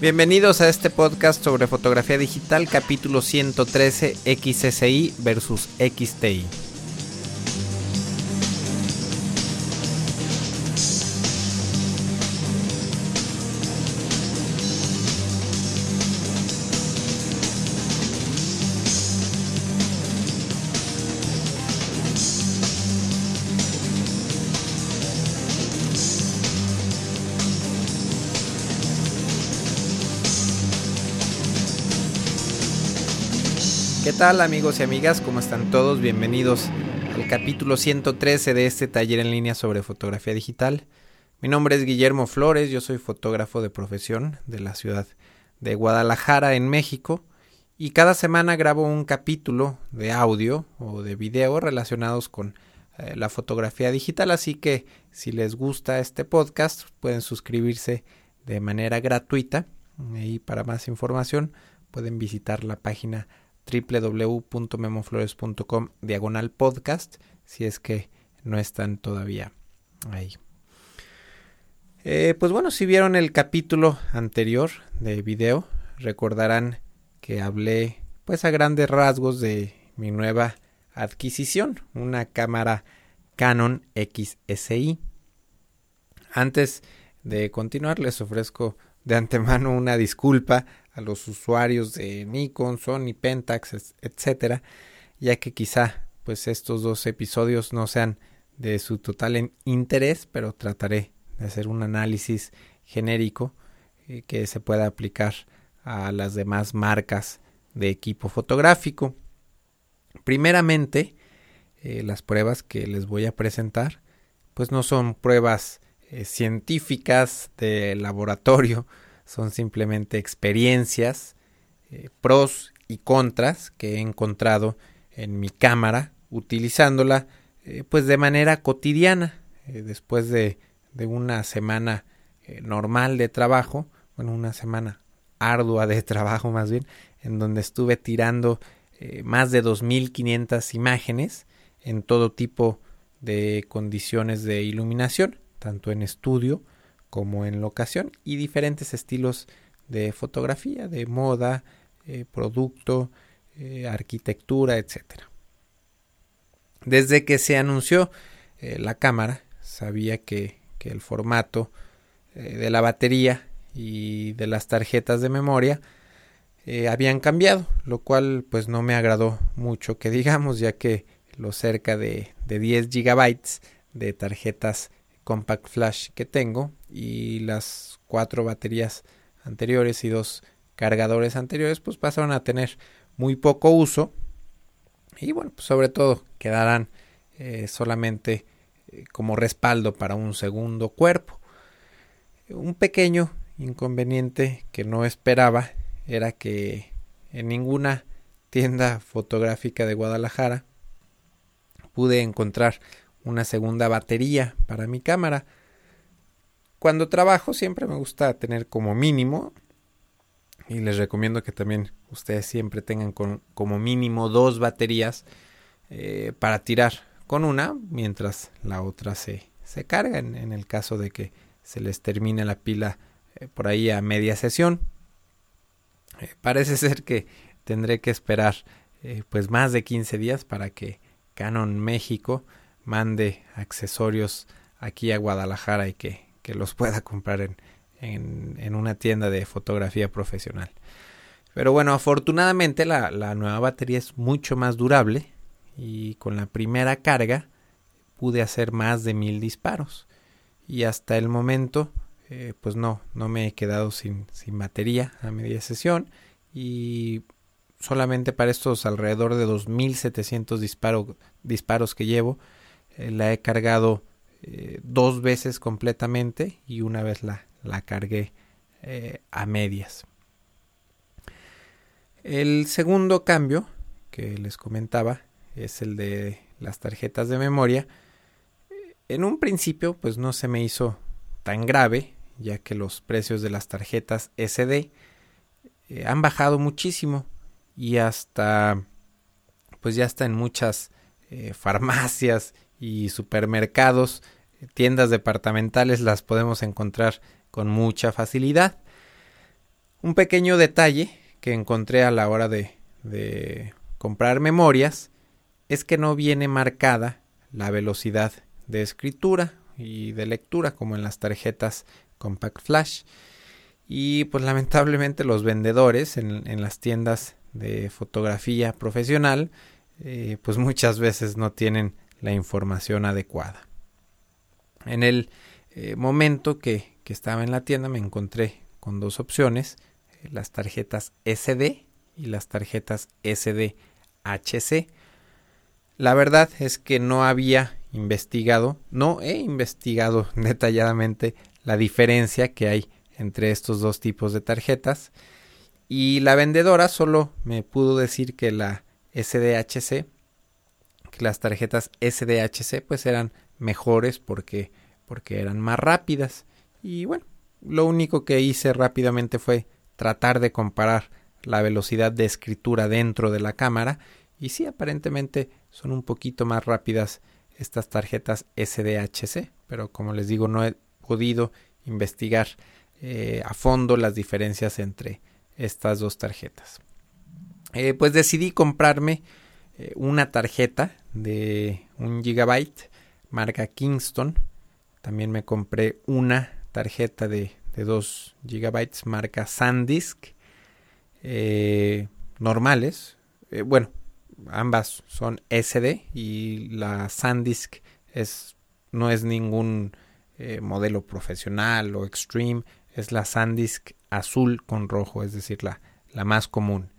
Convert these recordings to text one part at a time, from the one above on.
Bienvenidos a este podcast sobre fotografía digital, capítulo 113 XSI versus XTI. Amigos y amigas? ¿Cómo están todos? Bienvenidos al capítulo 113 de este taller en línea sobre fotografía digital. Mi nombre es Guillermo Flores, yo soy fotógrafo de profesión de la ciudad de Guadalajara en México y cada semana grabo un capítulo de audio o de video relacionados con eh, la fotografía digital, así que si les gusta este podcast pueden suscribirse de manera gratuita y para más información pueden visitar la página www.memoflores.com diagonal podcast si es que no están todavía ahí. Eh, pues bueno, si vieron el capítulo anterior de video, recordarán que hablé pues a grandes rasgos de mi nueva adquisición, una cámara Canon XSI. Antes de continuar les ofrezco de antemano una disculpa a los usuarios de Nikon, Sony, Pentax, etcétera, ya que quizá pues estos dos episodios no sean de su total interés, pero trataré de hacer un análisis genérico eh, que se pueda aplicar a las demás marcas de equipo fotográfico. Primeramente, eh, las pruebas que les voy a presentar, pues no son pruebas eh, científicas de laboratorio, son simplemente experiencias, eh, pros y contras que he encontrado en mi cámara utilizándola eh, pues de manera cotidiana eh, después de, de, una semana normal de trabajo, bueno, una semana ardua de trabajo más bien, en donde estuve tirando más de 2.500 imágenes en todo tipo de condiciones de iluminación, tanto en estudio como en locación y diferentes estilos de fotografía, de moda, eh, producto, eh, arquitectura, etc. Desde que se anunció eh, la cámara, sabía que, que el formato de la batería y de las tarjetas de memoria habían cambiado, lo cual pues no me agradó mucho que digamos, ya que los cerca de, de 10 gigabytes de tarjetas compact flash que tengo y las cuatro baterías anteriores y dos cargadores anteriores pues pasaron a tener muy poco uso. Y bueno pues sobre todo quedarán eh, solamente eh, como respaldo para un segundo cuerpo. Un pequeño inconveniente que no esperaba era que en ninguna tienda fotográfica de Guadalajara pude encontrar una segunda batería para mi cámara. Cuando trabajo siempre me gusta tener como mínimo y les recomiendo que también ustedes siempre tengan como mínimo dos baterías eh, para tirar con una mientras la otra se, se carga en, el caso de que se les termine la pila eh, por ahí a media sesión. Eh, parece ser que tendré que esperar pues más de 15 días para que Canon México mande accesorios aquí a Guadalajara y que, que los pueda comprar en, en, en, una tienda de fotografía profesional. Pero bueno, afortunadamente la, la, nueva batería es mucho más durable y con la primera carga pude hacer más de mil disparos. Y hasta el momento, eh, pues no, no me he quedado sin, sin batería a media sesión y solamente para estos alrededor de 2700 disparo, disparos que llevo, eh, la he cargado eh, dos veces completamente y una vez la, la cargué eh, a medias. El segundo cambio que les comentaba es el de las tarjetas de memoria. En un principio pues no se me hizo tan grave ya que los precios de las tarjetas SD han bajado muchísimo y hasta pues ya está en muchas farmacias y supermercados, tiendas departamentales las podemos encontrar con mucha facilidad. Un pequeño detalle que encontré a la hora de, comprar memorias es que no viene marcada la velocidad de escritura y de lectura como en las tarjetas Compact Flash. Y pues lamentablemente los vendedores en, las tiendas de fotografía profesional eh, pues muchas veces no tienen la información adecuada. En el eh, momento que, que, estaba en la tienda me encontré con dos opciones, eh, las tarjetas SD y las tarjetas SDHC. La verdad es que no había investigado, no he investigado detalladamente la diferencia que hay entre estos dos tipos de tarjetas y la vendedora solo me pudo decir que la SDHC, las tarjetas SDHC pues eran mejores porque porque eran más rápidas y bueno, lo único que hice rápidamente fue tratar de comparar la velocidad de escritura dentro de la cámara y sí aparentemente son un poquito más rápidas estas tarjetas SDHC, pero como les digo no he podido investigar eh, a fondo las diferencias entre estas dos tarjetas. Eh, pues decidí comprarme eh, una tarjeta de un gigabyte marca Kingston. También me compré una tarjeta de, de 2 gigabytes marca SanDisk normales. bueno, ambas son SD y la SanDisk es, no es ningún eh, modelo profesional o extreme, es la SanDisk azul con rojo, es decir, la, la más común.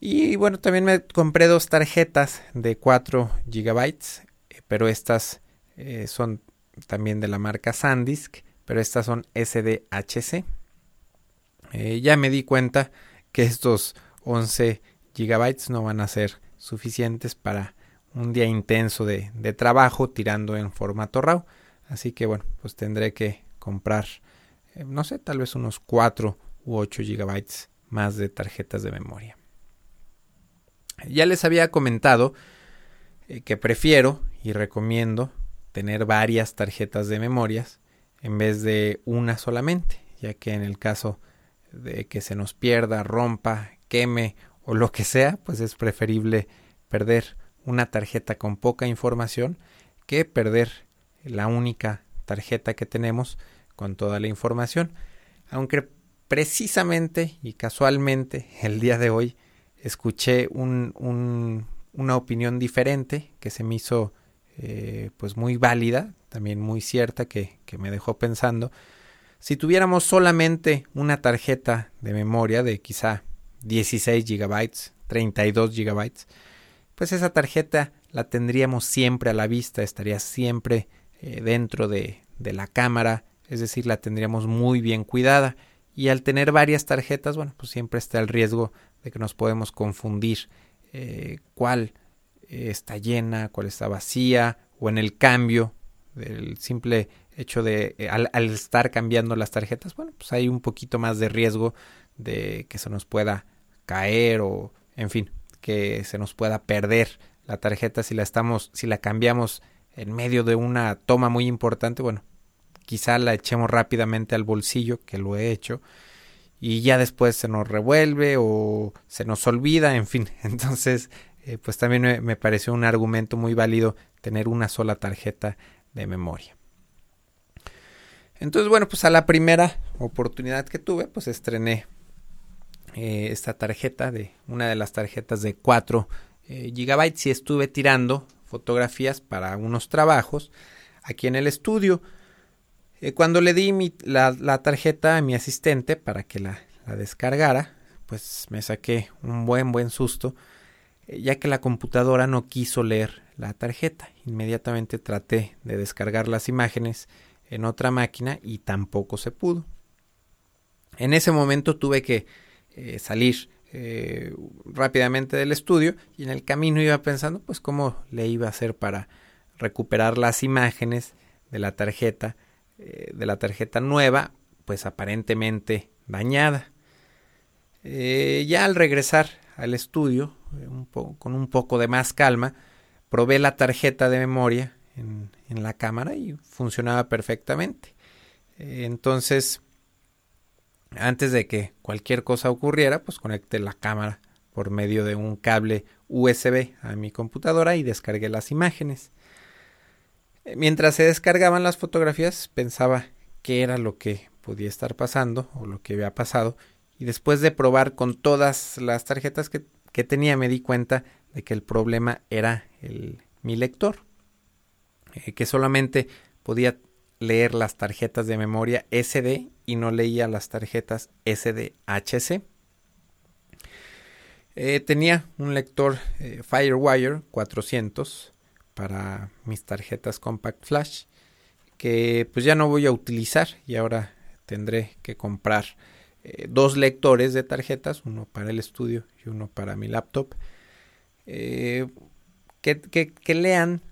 Y bueno, también me compré dos tarjetas de 4 GB, eh, pero estas eh, son también de la marca SanDisk, pero estas son SDHC. ya me di cuenta que estos 11 gigabytes no van a ser suficientes para un día intenso de, trabajo tirando en formato RAW. Así que bueno, pues tendré que comprar, eh, no sé, tal vez unos 4 u 8 gigabytes más de tarjetas de memoria. Ya les había comentado eh, que prefiero y recomiendo tener varias tarjetas de memorias en vez de una solamente, ya que en el caso de que se nos pierda, rompa, queme o lo que sea, pues es preferible perder una tarjeta con poca información que perder la única tarjeta que tenemos con toda la información. Aunque precisamente y casualmente el día de hoy escuché un, una opinión diferente que se me hizo eh, pues muy válida, también muy cierta, que, me dejó pensando. Si tuviéramos solamente una tarjeta de memoria de quizá 16 gigabytes, 32 gigabytes, pues esa tarjeta la tendríamos siempre a la vista, estaría siempre eh, dentro de, de, la cámara, es decir, la tendríamos muy bien cuidada. Y al tener varias tarjetas, bueno, pues siempre está el riesgo de que nos podemos confundir eh, cuál eh, está llena, cuál está vacía, o en el cambio, del simple hecho de al, al, estar cambiando las tarjetas, bueno, pues hay un poquito más de riesgo de que se nos pueda caer o en fin, que se nos pueda perder la tarjeta. Si la estamos si la cambiamos en medio de una toma muy importante, bueno, quizá la echemos rápidamente al bolsillo, que lo he hecho, y ya después se nos revuelve o se nos olvida, en fin, entonces eh, pues también me, pareció un argumento muy válido tener una sola tarjeta de memoria. Entonces, bueno, pues a la primera oportunidad que tuve, pues estrené eh, esta tarjeta de una de las tarjetas de 4 eh, gigabytes y estuve tirando fotografías para unos trabajos aquí en el estudio. Eh, cuando le di la, tarjeta a mi asistente para que la, descargara, pues me saqué un buen buen susto, ya que la computadora no quiso leer la tarjeta. Inmediatamente traté de descargar las imágenes en otra máquina y tampoco se pudo. En ese momento tuve que eh, salir eh, rápidamente del estudio y en el camino iba pensando pues cómo le iba a hacer para recuperar las imágenes de la tarjeta eh, de la tarjeta nueva pues aparentemente dañada ya al regresar al estudio un con un poco de más calma probé la tarjeta de memoria en, en la cámara y funcionaba perfectamente. entonces, Antes de que cualquier cosa ocurriera, pues conecté la cámara por medio de un cable USB a mi computadora y descargué las imágenes. Mientras se descargaban las fotografías, pensaba qué era lo que podía estar pasando o lo que había pasado. Y después de probar con todas las tarjetas que, tenía me di cuenta de que el problema era el, mi lector, eh, que solamente podía leer las tarjetas de memoria SD y no leía las tarjetas SDHC. Eh, tenía un lector eh, Firewire 400 para mis tarjetas Compact Flash que pues ya no voy a utilizar y ahora tendré que comprar eh, dos lectores de tarjetas, uno para el estudio y uno para mi laptop, que, que, lean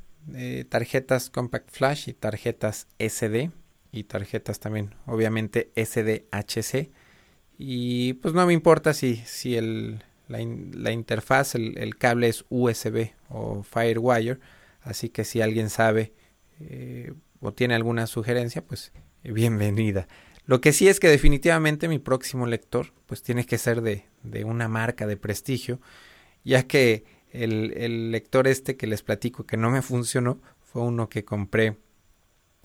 tarjetas Compact Flash y tarjetas SD y tarjetas también obviamente SDHC y pues no me importa si, si el, la, interfaz, el, cable es USB o Firewire, así que si alguien sabe eh, o tiene alguna sugerencia, pues eh, bienvenida. Lo que sí es que definitivamente mi próximo lector pues tiene que ser de, de una marca de prestigio, ya que el, el, lector este que les platico que no me funcionó fue uno que compré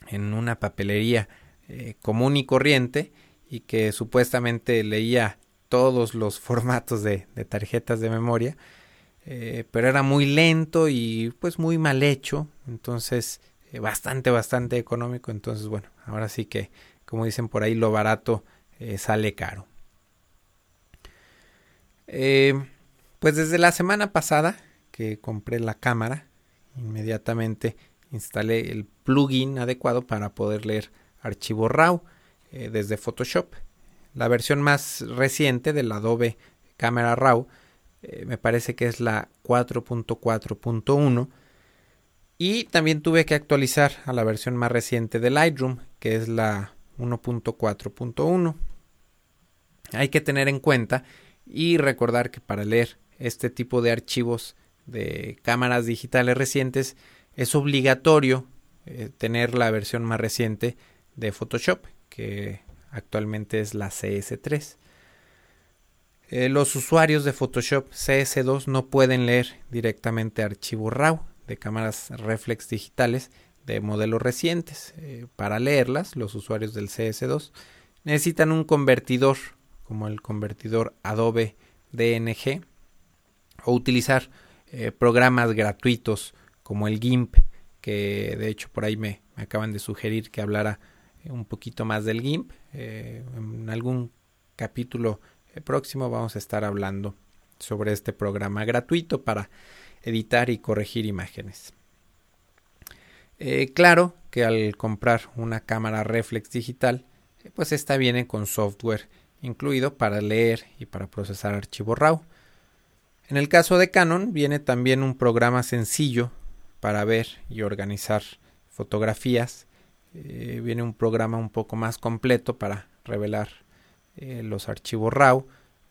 en una papelería eh, común y corriente y que supuestamente leía todos los formatos de, tarjetas de memoria, eh, pero era muy lento y pues muy mal hecho, entonces eh, bastante, bastante económico, entonces bueno, ahora sí que, como dicen por ahí, lo barato sale caro. pues desde la semana pasada que compré la cámara, inmediatamente instalé el plugin adecuado para poder leer archivo RAW eh, desde Photoshop. La versión más reciente del Adobe Camera RAW eh, me parece que es la 4.4.1 y también tuve que actualizar a la versión más reciente de Lightroom que es la 1.4.1. Hay que tener en cuenta y recordar que para leer este tipo de archivos de cámaras digitales recientes es obligatorio eh, tener la versión más reciente de Photoshop, que actualmente es la CS3. Eh, los usuarios de Photoshop CS2 no pueden leer directamente archivo RAW de cámaras reflex digitales de modelos recientes. Eh, para leerlas, los usuarios del CS2 necesitan un convertidor como el convertidor Adobe DNG o utilizar eh, programas gratuitos como el GIMP, que de hecho por ahí me, acaban de sugerir que hablara un poquito más del GIMP. En algún capítulo próximo vamos a estar hablando sobre este programa gratuito para editar y corregir imágenes. Eh, claro que al comprar una cámara reflex digital, pues esta viene con software incluido para leer y para procesar archivo RAW. En el caso de Canon viene también un programa sencillo para ver y organizar fotografías eh, viene un programa un poco más completo para revelar eh, los archivos RAW.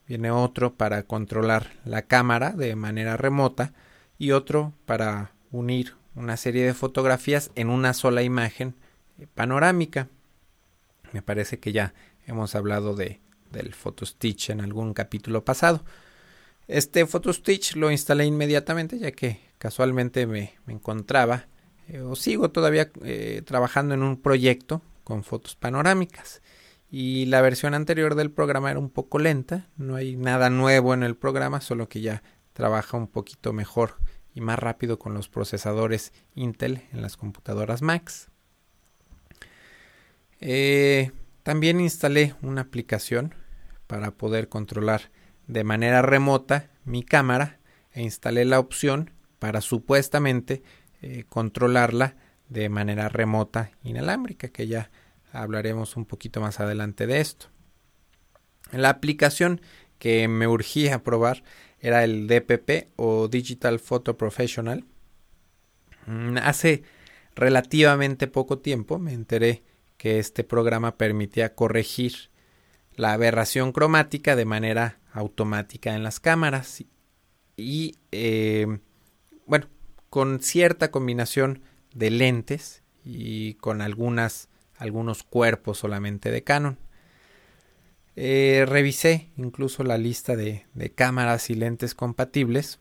Viene otro para controlar la cámara de manera remota y otro para unir una serie de fotografías en una sola imagen eh, panorámica. Me parece que ya hemos hablado de, del PhotoStitch en algún capítulo pasado. Este PhotoStitch lo instalé inmediatamente ya que casualmente me encontraba eh, o sigo todavía trabajando en un proyecto con fotos panorámicas y la versión anterior del programa era un poco lenta, no hay nada nuevo en el programa, solo que ya trabaja un poquito mejor y más rápido con los procesadores Intel en las computadoras Macs. Eh, también instalé una aplicación para poder controlar de manera remota mi cámara e instalé la opción para supuestamente eh, controlarla de manera remota inalámbrica, que ya hablaremos un poquito más adelante de esto. La aplicación que me urgía probar era el DPP o Digital Photo Professional. Mm, hace relativamente poco tiempo me enteré que este programa permitía corregir la aberración cromática de manera automática en las cámaras y eh, bueno con cierta combinación de lentes y con algunas algunos cuerpos solamente de Canon. Eh, revisé incluso la lista de, cámaras y lentes compatibles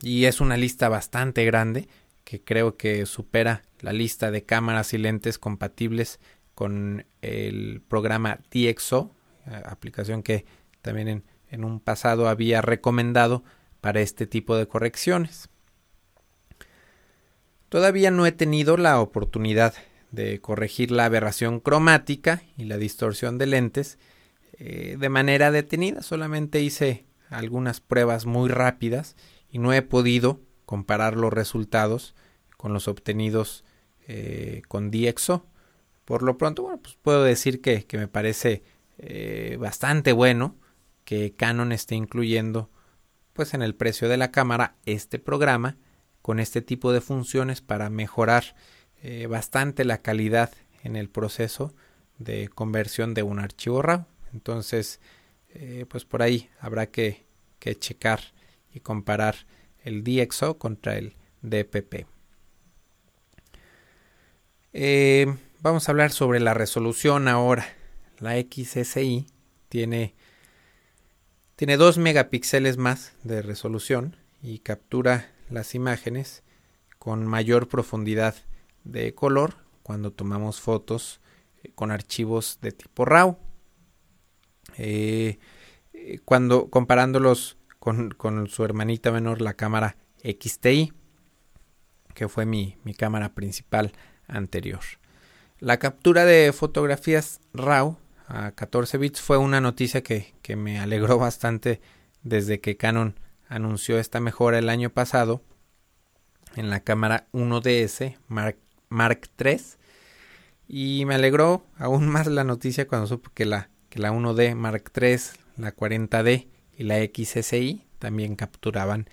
y es una lista bastante grande que creo que supera la lista de cámaras y lentes compatibles con el programa DxO, eh, aplicación que también en, en un pasado había recomendado para este tipo de correcciones. Todavía no he tenido la oportunidad de corregir la aberración cromática y la distorsión de lentes eh, de manera detenida. Solamente hice algunas pruebas muy rápidas y no he podido comparar los resultados con los obtenidos eh, con DxO. Por lo pronto, bueno, pues puedo decir que, me parece eh, bastante bueno que Canon esté incluyendo pues en el precio de la cámara este programa con este tipo de funciones para mejorar eh, bastante la calidad en el proceso de conversión de un archivo RAW. Entonces, eh, pues por ahí habrá que, checar y comparar el DxO contra el DPP. Eh, vamos a hablar sobre la resolución ahora. La XSI tiene, tiene 2 megapíxeles más de resolución y captura las imágenes con mayor profundidad de color cuando tomamos fotos eh, con archivos de tipo RAW. Eh, eh, cuando comparándolos con, con, su hermanita menor, la cámara XTI, que fue mi, mi cámara principal anterior. La captura de fotografías RAW a 14 bits fue una noticia que, que me alegró bastante desde que Canon anunció esta mejora el año pasado en la cámara 1DS Mark, Mark III. Y me alegró aún más la noticia cuando supe que la, que la 1D Mark III, la 40D y la XSI también capturaban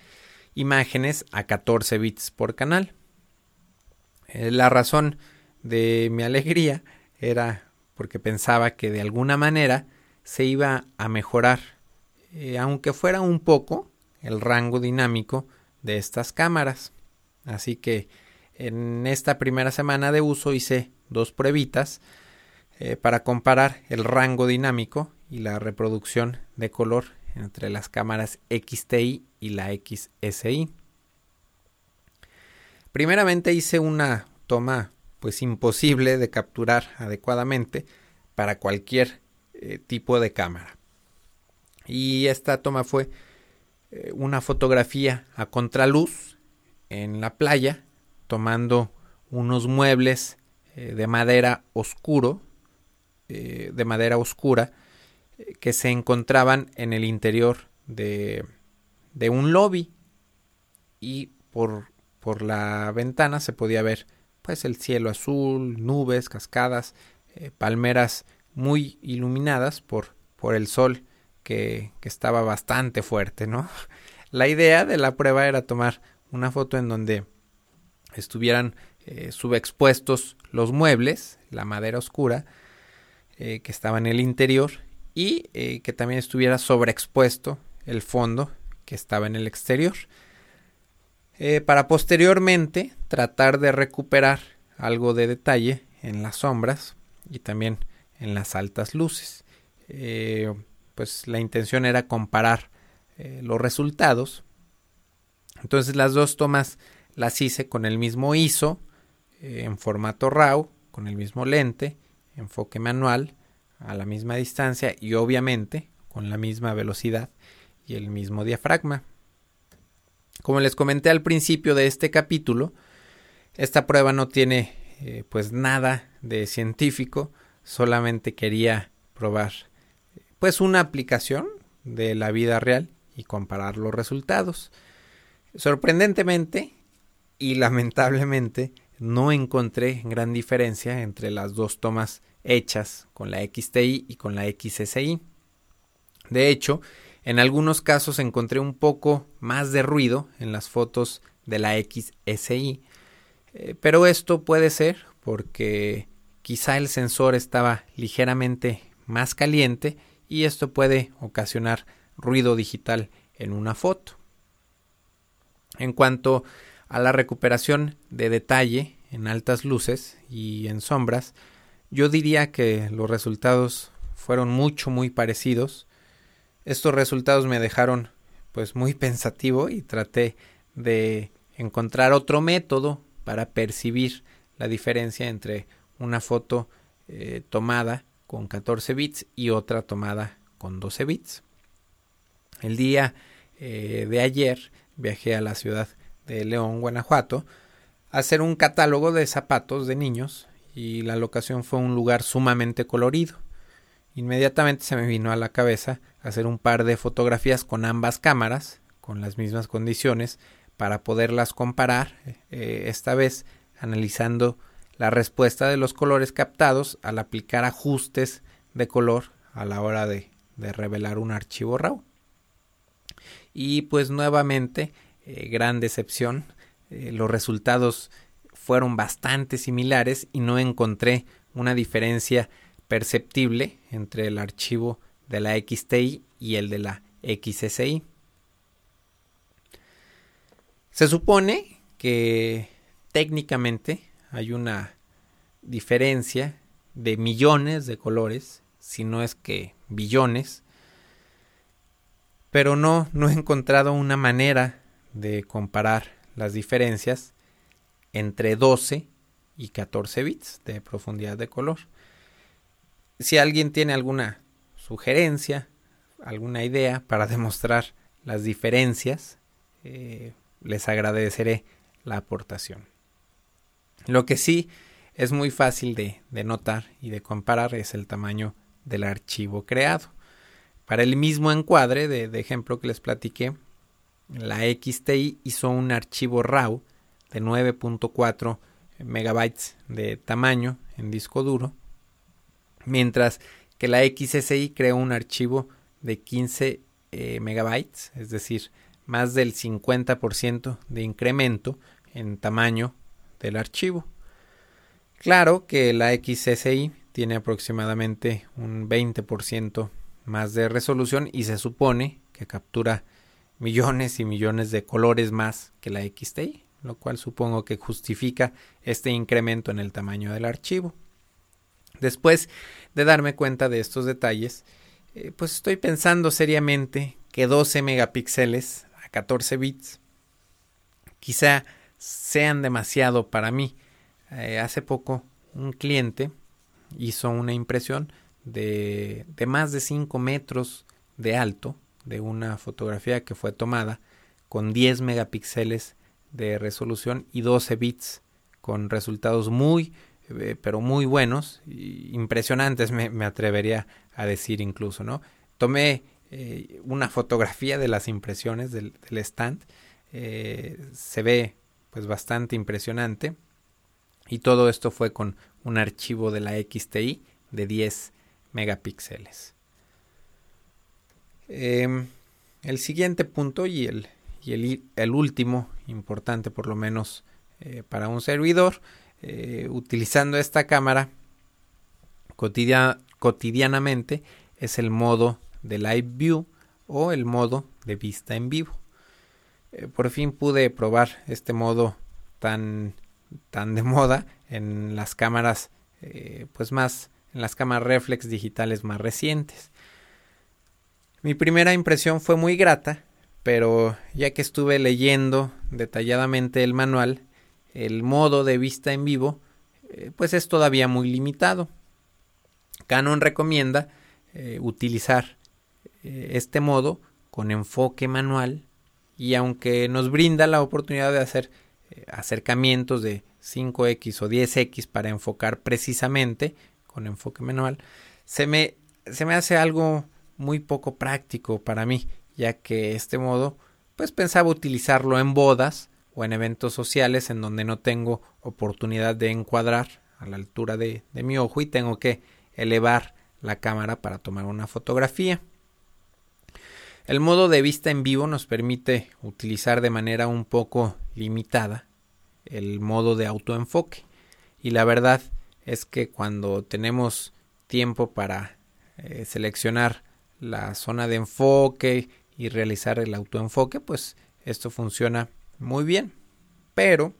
imágenes a 14 bits por canal. Eh, la razón de mi alegría era porque pensaba que de alguna manera se iba a mejorar, eh, aunque fuera un poco, el rango dinámico de estas cámaras. Así que en esta primera semana de uso hice dos pruebitas eh, para comparar el rango dinámico y la reproducción de color entre las cámaras XTI y la XSI. Primeramente hice una toma pues imposible de capturar adecuadamente para cualquier eh, tipo de cámara. Y esta toma fue eh, una fotografía a contraluz en la playa, tomando unos muebles eh, de madera oscuro, eh, de madera oscura, que se encontraban en el interior de, de un lobby y por, la ventana se podía ver pues el cielo azul, nubes, cascadas, palmeras muy iluminadas por, el sol que, estaba bastante fuerte, ¿no? La idea de la prueba era tomar una foto en donde estuvieran eh, subexpuestos los muebles, la madera oscura, eh, que estaba en el interior, y eh, que también estuviera sobreexpuesto el fondo que estaba en el exterior. para posteriormente tratar de recuperar algo de detalle en las sombras y también en las altas luces pues la intención era comparar los resultados. Entonces las dos tomas las hice con el mismo ISO, eh, en formato RAW, con el mismo lente, enfoque manual, a la misma distancia y obviamente con la misma velocidad y el mismo diafragma. Como les comenté al principio de este capítulo, esta prueba no tiene eh, pues nada de científico, solamente quería probar pues una aplicación de la vida real y comparar los resultados. Sorprendentemente y lamentablemente no encontré gran diferencia entre las dos tomas hechas con la XTI y con la XSI. De hecho, en algunos casos encontré un poco más de ruido en las fotos de la XSI, eh, pero esto puede ser porque quizá el sensor estaba ligeramente más caliente y esto puede ocasionar ruido digital en una foto. En cuanto a la recuperación de detalle en altas luces y en sombras, yo diría que los resultados fueron mucho muy parecidos. Estos resultados me dejaron pues muy pensativo y traté de encontrar otro método para percibir la diferencia entre una foto eh, tomada con 14 bits y otra tomada con 12 bits. El día eh, de ayer viajé a la ciudad de León, Guanajuato, hacer un catálogo de zapatos de niños y la locación fue un lugar sumamente colorido. Inmediatamente se me vino a la cabeza hacer un par de fotografías con ambas cámaras, con las mismas condiciones, para poderlas comparar, eh, esta vez analizando la respuesta de los colores captados al aplicar ajustes de color a la hora de, revelar un archivo RAW. Y pues nuevamente, eh, gran decepción, eh, los resultados fueron bastante similares y no encontré una diferencia perceptible entre el archivo de la XTI y el de la XSI. Se supone que técnicamente hay una diferencia de millones de colores, si no es que billones, pero no, no he encontrado una manera de comparar las diferencias entre 12 y 14 bits de profundidad de color. Si alguien tiene alguna sugerencia, alguna idea para demostrar las diferencias, eh, les agradeceré la aportación. Lo que sí es muy fácil de, notar y de comparar es el tamaño del archivo creado. Para el mismo encuadre de, de ejemplo que les platiqué, la XTI hizo un archivo RAW de 9.4 megabytes de tamaño en disco duro mientras que la XSI creó un archivo de 15 eh, megabytes, es decir, más del 50% de incremento en tamaño del archivo. Claro que la XSI tiene aproximadamente un 20% más de resolución y se supone que captura millones y millones de colores más que la XTI, lo cual supongo que justifica este incremento en el tamaño del archivo. Después de darme cuenta de estos detalles, eh, pues estoy pensando seriamente que 12 megapíxeles a 14 bits quizá sean demasiado para mí. Eh, hace poco un cliente hizo una impresión de, de más de 5 metros de alto de una fotografía que fue tomada con 10 megapíxeles de resolución y 12 bits con resultados muy eh, pero muy buenos, impresionantes me, atrevería a decir incluso, ¿no? Tomé eh, una fotografía de las impresiones del, stand, eh, se ve pues bastante impresionante y todo esto fue con un archivo de la XTI de 10 megapíxeles. Em, el siguiente punto y el, y el, el último, importante por lo menos para un servidor, eh, utilizando esta cámara cotidianamente es el modo de Live View o el modo de vista en vivo. Eh, por fin pude probar este modo tan, tan de moda en las cámaras eh, pues más en las cámaras reflex digitales más recientes. Mi primera impresión fue muy grata, pero ya que estuve leyendo detalladamente el manual, el modo de vista en vivo eh, pues es todavía muy limitado. Canon recomienda eh, utilizar eh, este modo con enfoque manual y aunque nos brinda la oportunidad de hacer acercamientos de 5x o 10x para enfocar precisamente con enfoque manual, se me, se me hace algo muy poco práctico para mí, ya que este modo pues pensaba utilizarlo en bodas o en eventos sociales en donde no tengo oportunidad de encuadrar a la altura de, mi ojo y tengo que elevar la cámara para tomar una fotografía. El modo de vista en vivo nos permite utilizar de manera un poco limitada el modo de autoenfoque y la verdad es que cuando tenemos tiempo para eh, seleccionar la zona de enfoque y realizar el autoenfoque pues esto funciona muy bien. Pero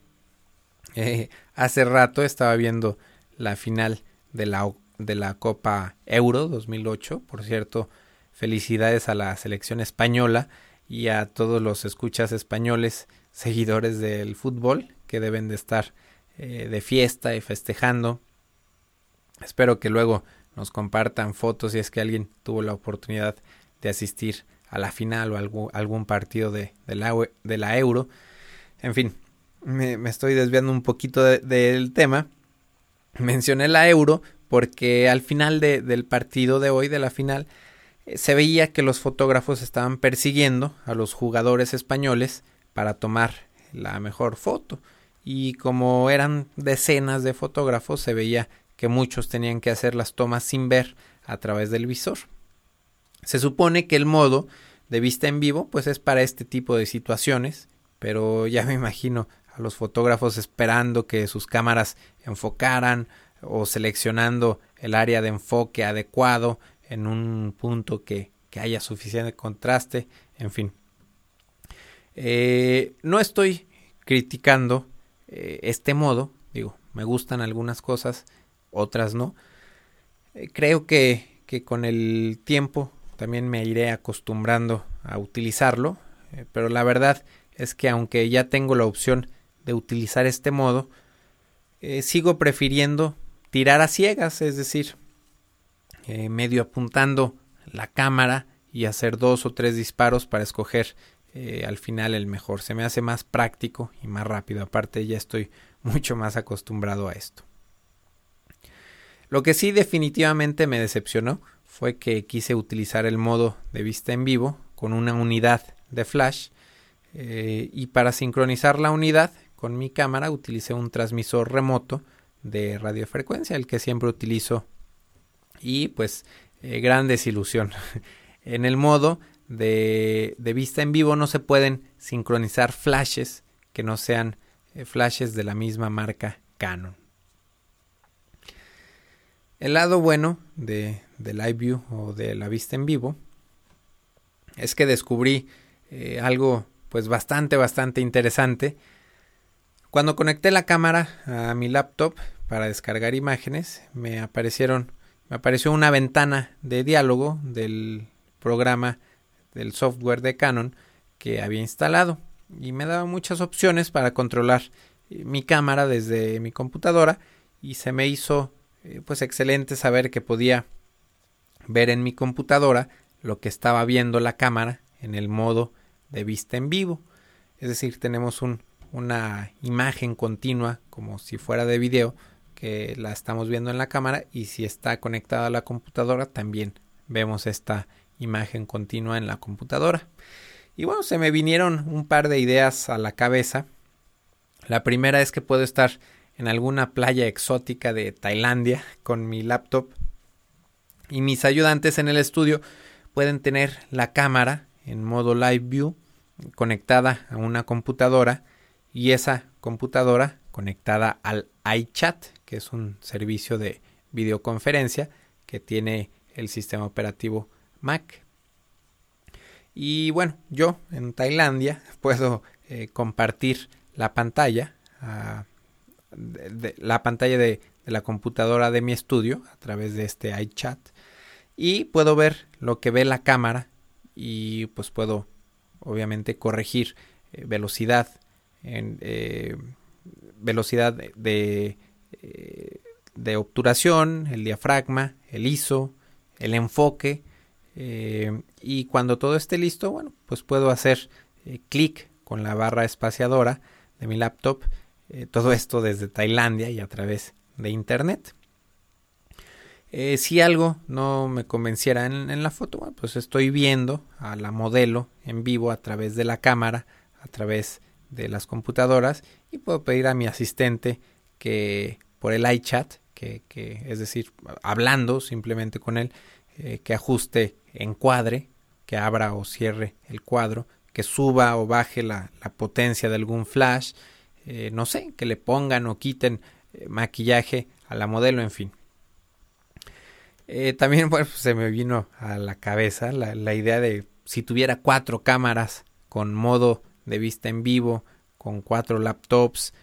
eh, hace rato estaba viendo la final de la, de la Copa Euro 2008. Por cierto, felicidades a la selección española y a todos los escuchas españoles seguidores del fútbol que deben de estar eh, de fiesta y festejando. Espero que luego nos compartan fotos si es que alguien tuvo la oportunidad de asistir a la final o algún, partido de, la, de, la, Euro. En fin, me, me estoy desviando un poquito del tema. Mencioné la Euro porque al final de, del partido de hoy, de la final, eh, se veía que los fotógrafos estaban persiguiendo a los jugadores españoles para tomar la mejor foto. Y como eran decenas de fotógrafos, se veía que muchos tenían que hacer las tomas sin ver a través del visor. Se supone que el modo de vista en vivo pues es para este tipo de situaciones, pero ya me imagino a los fotógrafos esperando que sus cámaras enfocaran o seleccionando el área de enfoque adecuado en un punto que, que haya suficiente contraste, en fin. Eh, no estoy criticando eh, este modo, digo, me gustan algunas cosas, otras no. Eh, creo que, que, con el tiempo también me iré acostumbrando a utilizarlo, pero la verdad es que aunque ya tengo la opción de utilizar este modo, sigo prefiriendo tirar a ciegas, es decir, medio apuntando la cámara y hacer dos o tres disparos para escoger eh, al final el mejor. Se me hace más práctico y más rápido. Aparte ya estoy mucho más acostumbrado a esto. Lo que sí definitivamente me decepcionó fue que quise utilizar el modo de vista en vivo con una unidad de flash eh, y para sincronizar la unidad con mi cámara utilicé un transmisor remoto de radiofrecuencia, el que siempre utilizo y pues eh, gran desilusión. en el modo de, vista en vivo no se pueden sincronizar flashes que no sean eh, flashes de la misma marca Canon. El lado bueno de, de Live View o de la vista en vivo es que descubrí eh, algo pues bastante bastante interesante. Cuando conecté la cámara a mi laptop para descargar imágenes, me aparecieron me apareció una ventana de diálogo del programa del software de Canon que había instalado y me daba muchas opciones para controlar eh, mi cámara desde mi computadora y se me hizo eh, pues excelente saber que podía ver en mi computadora lo que estaba viendo la cámara en el modo de vista en vivo es decir tenemos un, una imagen continua como si fuera de video que la estamos viendo en la cámara y si está conectada a la computadora también vemos esta imagen continua en la computadora. Y bueno, se me vinieron un par de ideas a la cabeza. La primera es que puedo estar en alguna playa exótica de Tailandia con mi laptop y mis ayudantes en el estudio pueden tener la cámara en modo live view conectada a una computadora y esa computadora conectada al iChat, que es un servicio de videoconferencia que tiene el sistema operativo Mac. Y bueno, yo en Tailandia puedo eh, compartir la pantalla, ah, la pantalla de, la computadora de mi estudio a través de este iChat y puedo ver lo que ve la cámara y pues puedo obviamente corregir eh, velocidad en eh, velocidad de, de obturación, el diafragma, el ISO, el enfoque eh, y cuando todo esté listo, bueno, pues puedo hacer eh, clic con la barra espaciadora de mi laptop. Eh, todo esto desde Tailandia y a través de internet. si algo no me convenciera en, la foto, pues estoy viendo a la modelo en vivo a través de la cámara, a través de las computadoras y puedo pedir a mi asistente que por el iChat, que, que es decir, hablando simplemente con él, eh, que ajuste encuadre, que abra o cierre el cuadro, que suba o baje la, potencia de algún flash, eh, no sé, que le pongan o quiten eh, maquillaje a la modelo, en fin. también pues, se me vino a la cabeza la, la, idea de si tuviera cuatro cámaras con modo de vista en vivo, con cuatro laptops,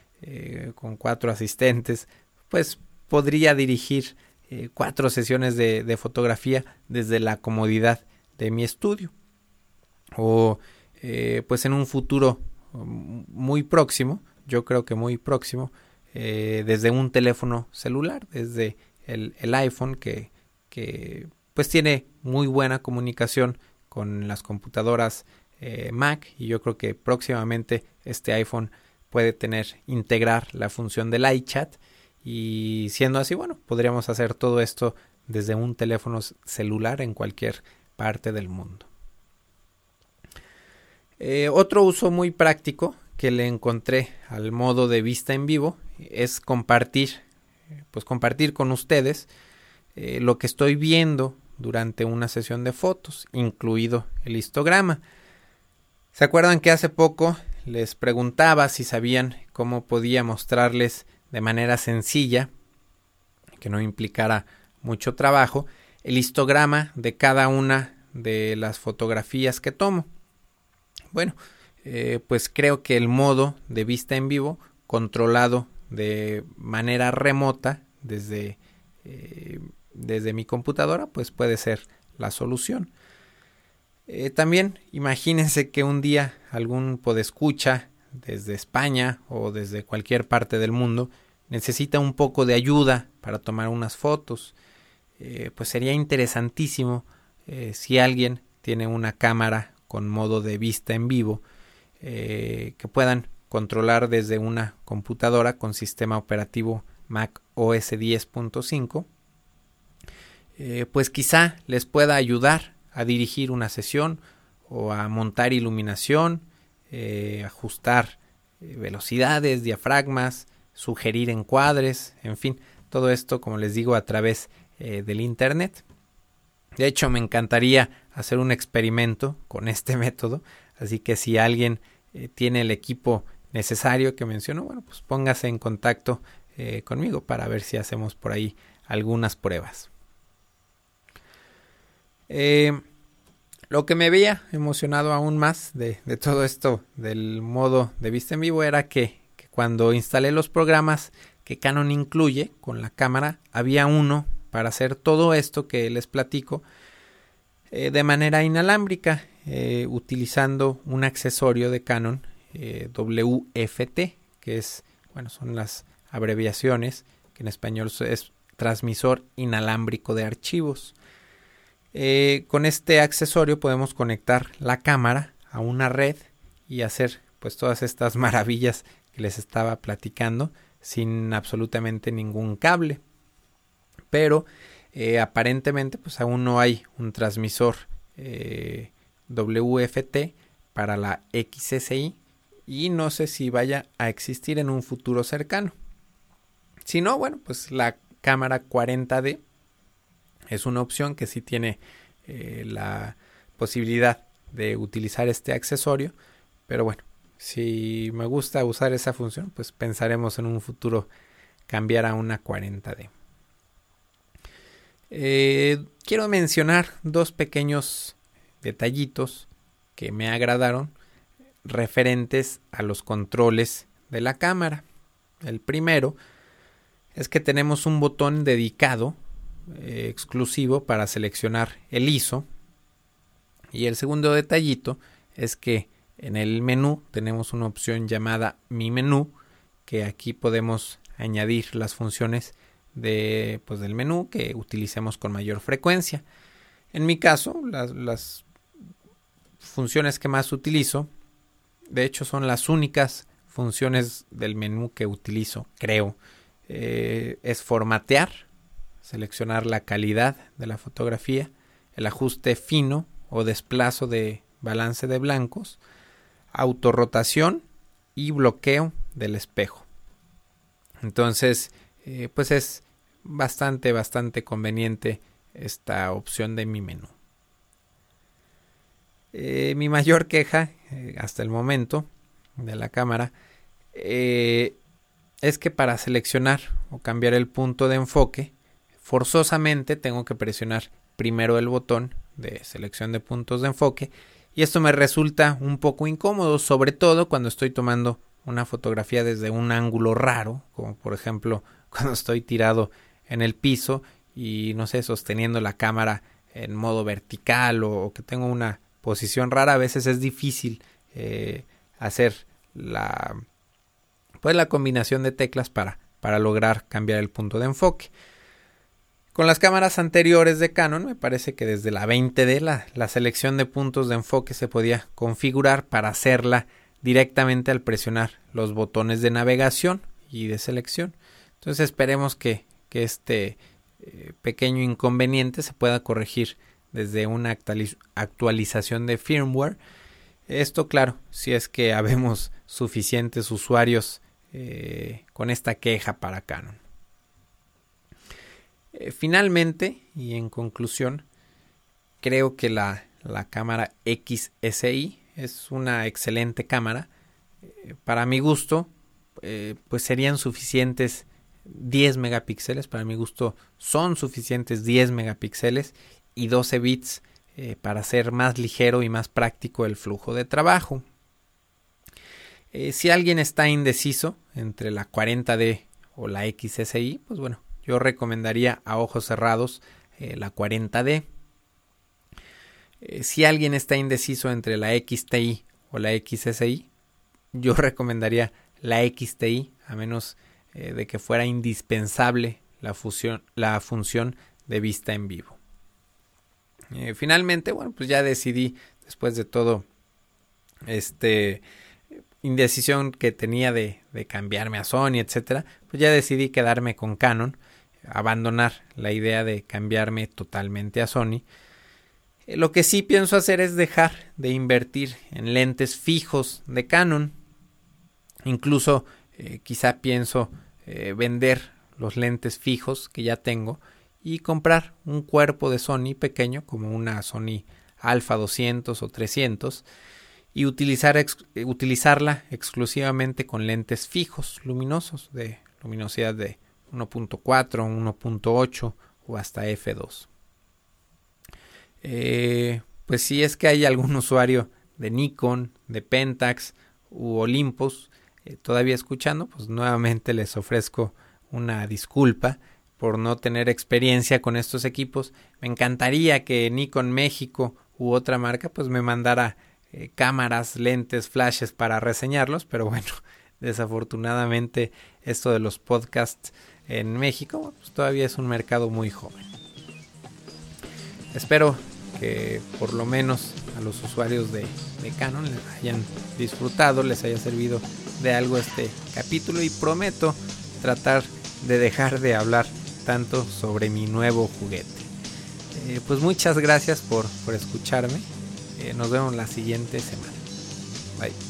con cuatro asistentes, pues podría dirigir cuatro sesiones de, fotografía desde la comodidad de mi estudio. O pues en un futuro muy próximo, yo creo que muy próximo, desde un teléfono celular, desde el, el iPhone que, que pues tiene muy buena comunicación con las computadoras eh, Mac y yo creo que próximamente este iPhone puede tener integrar la función del iChat y siendo así bueno podríamos hacer todo esto desde un teléfono celular en cualquier parte del mundo. Eh, otro uso muy práctico que le encontré al modo de vista en vivo es compartir pues compartir con ustedes eh, lo que estoy viendo durante una sesión de fotos, incluido el histograma. ¿Se acuerdan que hace poco les preguntaba si sabían cómo podía mostrarles de manera sencilla, que no implicara mucho trabajo, el histograma de cada una de las fotografías que tomo? Bueno, eh, pues creo que el modo de vista en vivo, controlado de manera remota desde eh, desde mi computadora, pues puede ser la solución. Eh, también imagínense que un día algún podescucha desde España o desde cualquier parte del mundo necesita un poco de ayuda para tomar unas fotos. Pues sería interesantísimo si alguien tiene una cámara con modo de vista en vivo que puedan controlar desde una computadora con sistema operativo Mac OS 10.5 eh, pues quizá les pueda ayudar a dirigir una sesión o a montar iluminación, eh, ajustar eh, velocidades, diafragmas, sugerir encuadres, en fin, todo esto, como les digo, a través del Internet. De hecho, me encantaría hacer un experimento con este método, así que si alguien tiene el equipo necesario que menciono, bueno, pues póngase en contacto conmigo para ver si hacemos por ahí algunas pruebas. Eh, lo que me veía emocionado aún más de, todo esto del modo de vista en vivo era que, cuando instalé los programas que Canon incluye con la cámara, había uno para hacer todo esto que les platico eh, de manera inalámbrica, eh, utilizando un accesorio de Canon WFT, que es, bueno, son las abreviaciones, que en español es transmisor inalámbrico de archivos. Eh, con este accesorio podemos conectar la cámara a una red y hacer pues todas estas maravillas que les estaba platicando sin absolutamente ningún cable. Pero eh, aparentemente pues aún no hay un transmisor eh, WFT para la XSI y no sé si vaya a existir en un futuro cercano. Si no, bueno, pues la cámara 40D es una opción que sí tiene eh, la posibilidad de utilizar este accesorio. Pero bueno, si me gusta usar esa función, pues pensaremos en un futuro cambiar a una 40D. Eh, quiero mencionar dos pequeños detallitos que me agradaron referentes a los controles de la cámara. El primero es que tenemos un botón dedicado eh, exclusivo para seleccionar el ISO. Y el segundo detallito es que en el menú tenemos una opción llamada Mi menú, que aquí podemos añadir las funciones de, pues, del menú que utilicemos con mayor frecuencia. En mi caso, las, funciones que más utilizo, de hecho son las únicas funciones del menú que utilizo, creo, eh, es formatear seleccionar la calidad de la fotografía, el ajuste fino o desplazo de balance de blancos, autorrotación y bloqueo del espejo. Entonces, eh, pues es bastante, bastante conveniente esta opción de mi menú. Eh, mi mayor queja eh, hasta el momento de la cámara es que para seleccionar o cambiar el punto de enfoque forzosamente tengo que presionar primero el botón de selección de puntos de enfoque y esto me resulta un poco incómodo, sobre todo cuando estoy tomando una fotografía desde un ángulo raro, como por ejemplo cuando estoy tirado en el piso y no sé, sosteniendo la cámara en modo vertical o, que tengo una posición rara, a veces es difícil eh, hacer la pues la combinación de teclas para, para lograr cambiar el punto de enfoque. Con las cámaras anteriores de Canon, me parece que desde la 20D la, la selección de puntos de enfoque se podía configurar para hacerla directamente al presionar los botones de navegación y de selección. Entonces esperemos que, que este eh, pequeño inconveniente se pueda corregir desde una actualización de firmware. Esto claro, si es que habemos suficientes usuarios eh, con esta queja para Canon. Eh, finalmente, y en conclusión, creo que la, la cámara XSI es una excelente cámara. para mi gusto, pues serían suficientes 10 megapíxeles, para mi gusto son suficientes 10 megapíxeles y 12 bits eh, para hacer más ligero y más práctico el flujo de trabajo. Eh, si alguien está indeciso entre la 40D o la XSI, pues bueno, yo recomendaría a ojos cerrados eh, la 40D. si alguien está indeciso entre la XTI o la XSI, yo recomendaría la XTI, a menos de que fuera indispensable la, la función de vista en vivo. Eh, finalmente, bueno, pues ya decidí, después de todo, este indecisión que tenía de, cambiarme a Sony, etcétera, pues ya decidí quedarme con Canon, abandonar la idea de cambiarme totalmente a Sony. Eh, lo que sí pienso hacer es dejar de invertir en lentes fijos de Canon. Incluso eh, quizá pienso vender los lentes fijos que ya tengo y comprar un cuerpo de Sony pequeño como una Sony Alpha 200 o 300 y utilizar eh, utilizarla exclusivamente con lentes fijos luminosos de luminosidad de 1.4, 1.8 o hasta f2. pues si es que hay algún usuario de Nikon, de Pentax u Olympus eh, todavía escuchando, pues nuevamente les ofrezco una disculpa por no tener experiencia con estos equipos. Me encantaría que Nikon México u otra marca pues me mandara eh, cámaras, lentes, flashes para reseñarlos, pero bueno, desafortunadamente esto de los podcasts en México pues todavía es un mercado muy joven. Espero que por lo menos a los usuarios de, de Canon les hayan disfrutado, les haya servido de algo este capítulo y prometo tratar de dejar de hablar tanto sobre mi nuevo juguete. Eh, pues muchas gracias por, por escucharme. Eh, nos vemos la siguiente semana. Bye.